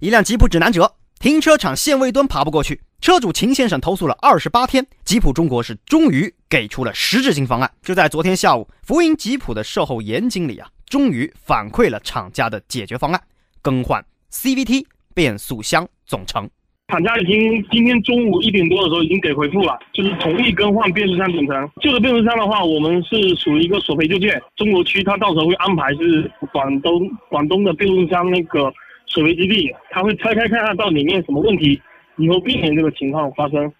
一辆吉普指南者停车场限位墩爬不过去，车主秦先生投诉了二十八天，吉普中国是终于给出了实质性方案。就在昨天下午，福音吉普的售后严经理啊，终于反馈了厂家的解决方案，更换 CVT 变速箱总成。厂家已经今天中午一点多的时候已经给回复了，就是同意更换变速箱总成。旧的变速箱的话，我们是属于一个索赔就件，中国区他到时候会安排是广东广东的变速箱那个索赔基地，他会拆开看看到里面什么问题，以后避免这个情况发生。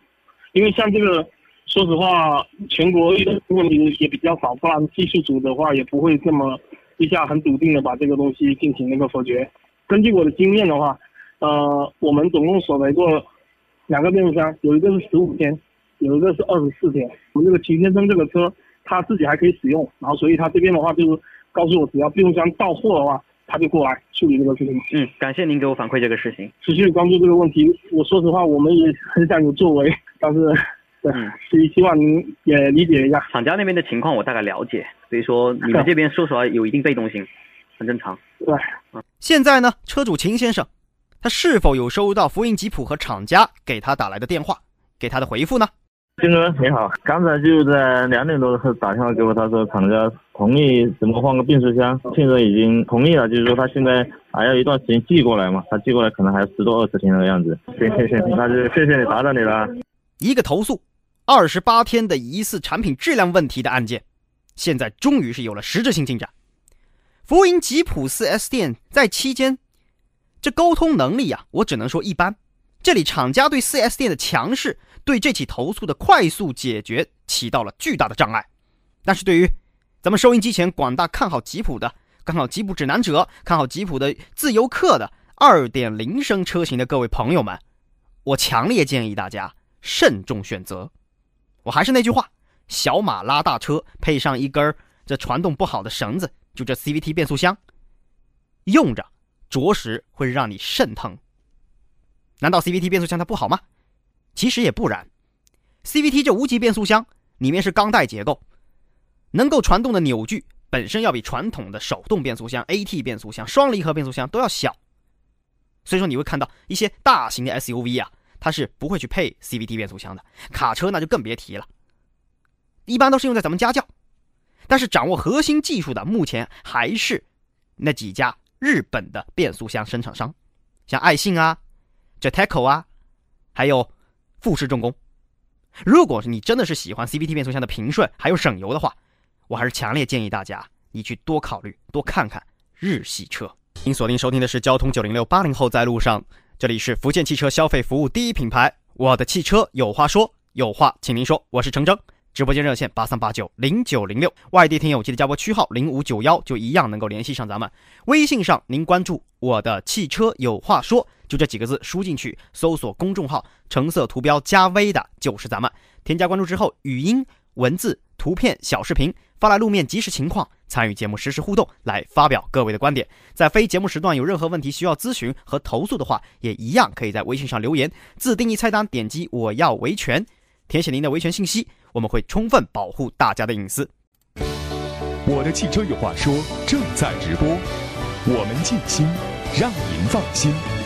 因为像这个，说实话，全国问题也比较少，不然技术组的话也不会这么一下很笃定的把这个东西进行那个否决。根据我的经验的话。呃，我们总共索赔过两个变速箱，有一个是十五天，有一个是二十四天。我们这个秦先生这个车他自己还可以使用，然后所以他这边的话就是告诉我，只要变速箱到货的话，他就过来处理这个事情。嗯，感谢您给我反馈这个事情，持续关注这个问题。我说实话，我们也很想有作为，但是，对，所以希望您也理解一下。厂家那边的情况我大概了解，所以说你们这边说实话有一定被动性，很正常。对，嗯，现在呢，车主秦先生。他是否有收到福音吉普和厂家给他打来的电话，给他的回复呢？金哥你好，刚才就在两点多的时候打电话给我，他说厂家同意怎么换个变速箱，现在已经同意了，就是说他现在还要一段时间寄过来嘛，他寄过来可能还要十多二十天的样子。行行行，那就谢谢你打扰你了。一个投诉，二十八天的疑似产品质量问题的案件，现在终于是有了实质性进展。福音吉普 4S 店在期间。这沟通能力呀，我只能说一般。这里厂家对 4S 店的强势，对这起投诉的快速解决起到了巨大的障碍。但是对于咱们收音机前广大看好吉普的、看好吉普指南者、看好吉普的自由客的2.0升车型的各位朋友们，我强烈建议大家慎重选择。我还是那句话，小马拉大车，配上一根这传动不好的绳子，就这 CVT 变速箱，用着。着实会让你肾疼。难道 CVT 变速箱它不好吗？其实也不然。CVT 这无级变速箱里面是钢带结构，能够传动的扭矩本身要比传统的手动变速箱、AT 变速箱、双离合变速箱都要小。所以说你会看到一些大型的 SUV 啊，它是不会去配 CVT 变速箱的。卡车那就更别提了，一般都是用在咱们家轿。但是掌握核心技术的，目前还是那几家。日本的变速箱生产商，像爱信啊、Jeteco 啊，还有富士重工。如果是你真的是喜欢 CVT 变速箱的平顺还有省油的话，我还是强烈建议大家你去多考虑、多看看日系车。您锁定收听的是交通九零六八零后在路上，这里是福建汽车消费服务第一品牌，我的汽车有话说，有话请您说，我是程铮。直播间热线八三八九零九零六，外地听友记得加拨区号零五九幺，就一样能够联系上咱们。微信上您关注我的汽车有话说，就这几个字输进去，搜索公众号，橙色图标加微的就是咱们。添加关注之后，语音、文字、图片、小视频发来路面即时情况，参与节目实时互动，来发表各位的观点。在非节目时段有任何问题需要咨询和投诉的话，也一样可以在微信上留言，自定义菜单点击我要维权，填写您的维权信息。我们会充分保护大家的隐私。我的汽车有话说正在直播，我们尽心，让您放心。